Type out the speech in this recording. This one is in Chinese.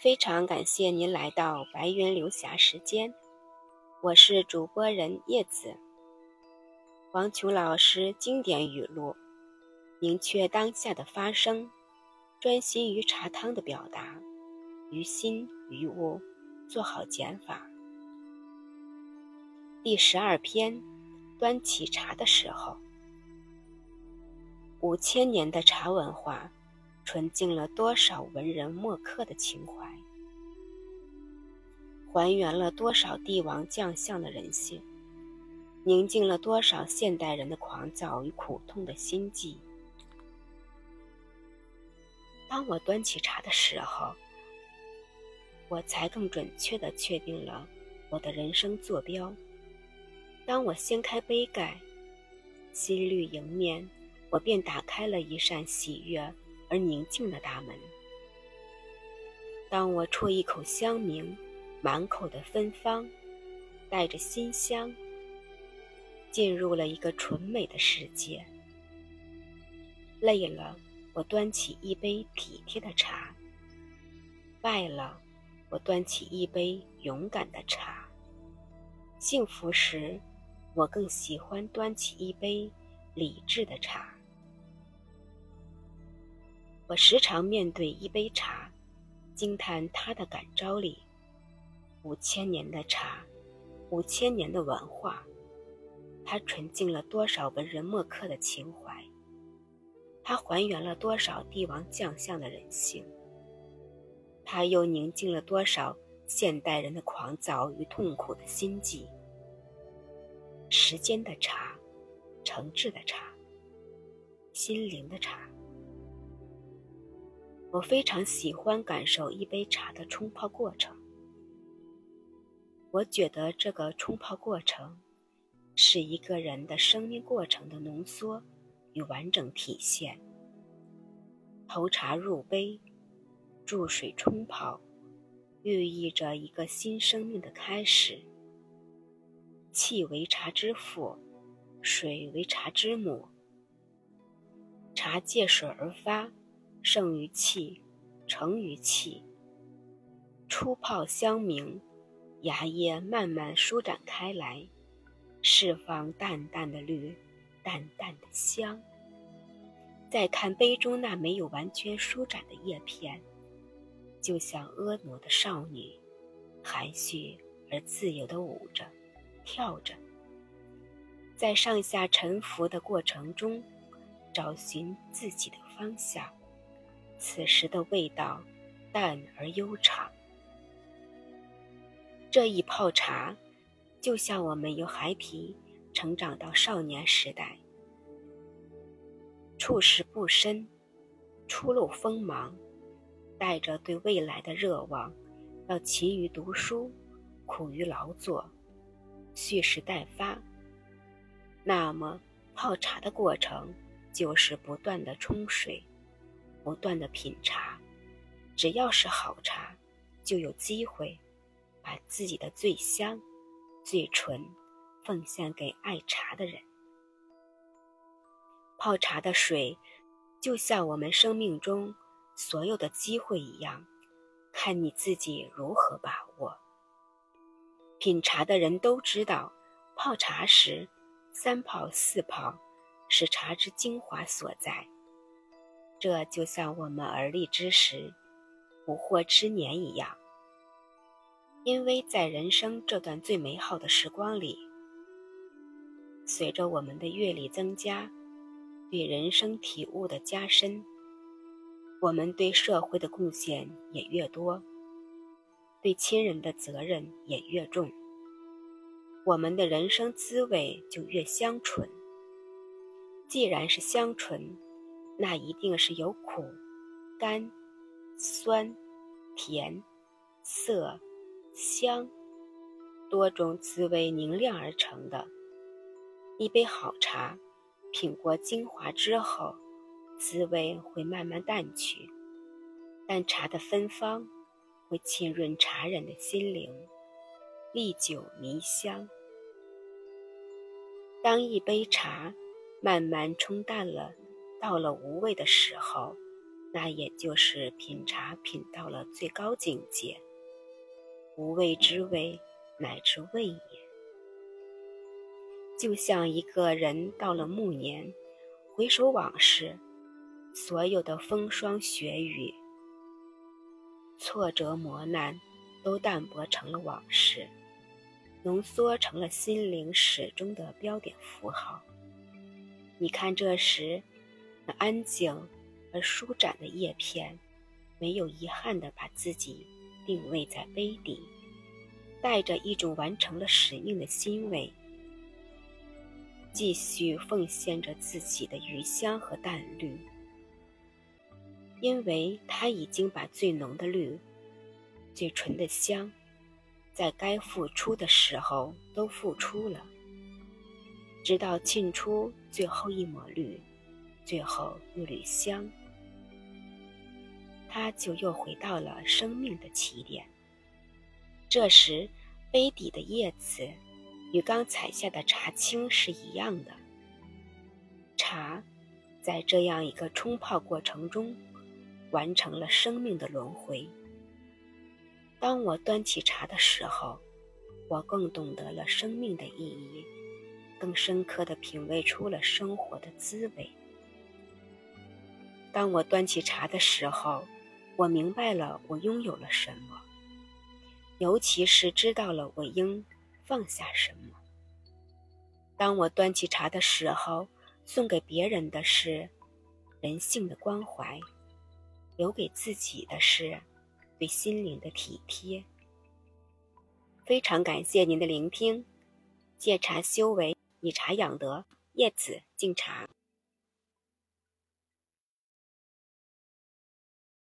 非常感谢您来到白云流霞时间，我是主播人叶子。王琼老师经典语录：明确当下的发生，专心于茶汤的表达，于心于物做好减法。第十二篇，端起茶的时候，五千年的茶文化。纯净了多少文人墨客的情怀，还原了多少帝王将相的人性，宁静了多少现代人的狂躁与苦痛的心悸。当我端起茶的时候，我才更准确地确定了我的人生坐标。当我掀开杯盖，新绿迎面，我便打开了一扇喜悦。而宁静的大门。当我啜一口香茗，满口的芬芳，带着馨香，进入了一个纯美的世界。累了，我端起一杯体贴的茶；败了，我端起一杯勇敢的茶。幸福时，我更喜欢端起一杯理智的茶。我时常面对一杯茶，惊叹它的感召力。五千年的茶，五千年的文化，它纯净了多少文人墨客的情怀？它还原了多少帝王将相的人性？它又宁静了多少现代人的狂躁与痛苦的心悸？时间的茶，诚挚的茶，心灵的茶。我非常喜欢感受一杯茶的冲泡过程。我觉得这个冲泡过程，是一个人的生命过程的浓缩与完整体现。投茶入杯，注水冲泡，寓意着一个新生命的开始。气为茶之父，水为茶之母。茶借水而发。盛于气，成于气。初泡香茗，芽叶慢慢舒展开来，释放淡淡的绿，淡淡的香。再看杯中那没有完全舒展的叶片，就像婀娜的少女，含蓄而自由地舞着、跳着，在上下沉浮的过程中，找寻自己的方向。此时的味道淡而悠长。这一泡茶，就像我们由孩提成长到少年时代，处事不深，初露锋芒，带着对未来的热望，要勤于读书，苦于劳作，蓄势待发。那么，泡茶的过程就是不断的冲水。不断的品茶，只要是好茶，就有机会把自己的最香、最纯奉献给爱茶的人。泡茶的水，就像我们生命中所有的机会一样，看你自己如何把握。品茶的人都知道，泡茶时三泡四泡是茶之精华所在。这就像我们而立之时，不惑之年一样，因为在人生这段最美好的时光里，随着我们的阅历增加，对人生体悟的加深，我们对社会的贡献也越多，对亲人的责任也越重，我们的人生滋味就越香醇。既然是香醇。那一定是由苦、甘、酸、甜、涩、香多种滋味凝炼而成的。一杯好茶，品过精华之后，滋味会慢慢淡去，但茶的芬芳会浸润茶人的心灵，历久弥香。当一杯茶慢慢冲淡了。到了无味的时候，那也就是品茶品到了最高境界。无味之味，乃至味也。就像一个人到了暮年，回首往事，所有的风霜雪雨、挫折磨难，都淡薄成了往事，浓缩成了心灵始终的标点符号。你看，这时那安静而舒展的叶片，没有遗憾地把自己定位在杯底，带着一种完成了使命的欣慰。继续奉献着自己的余香和淡绿，因为他已经把最浓的绿、最纯的香，在该付出的时候都付出了，直到沁出最后一抹绿，最后一缕香，他就又回到了生命的起点。这时，杯底的叶子。与刚采下的茶青是一样的。茶，在这样一个冲泡过程中，完成了生命的轮回。当我端起茶的时候，我更懂得了生命的意义，更深刻地品味出了生活的滋味。当我端起茶的时候，我明白了我拥有了什么，尤其是知道了我应。放下什么？当我端起茶的时候，送给别人的是人性的关怀，留给自己的是对心灵的体贴。非常感谢您的聆听，借茶修为，以茶养德，叶子敬茶。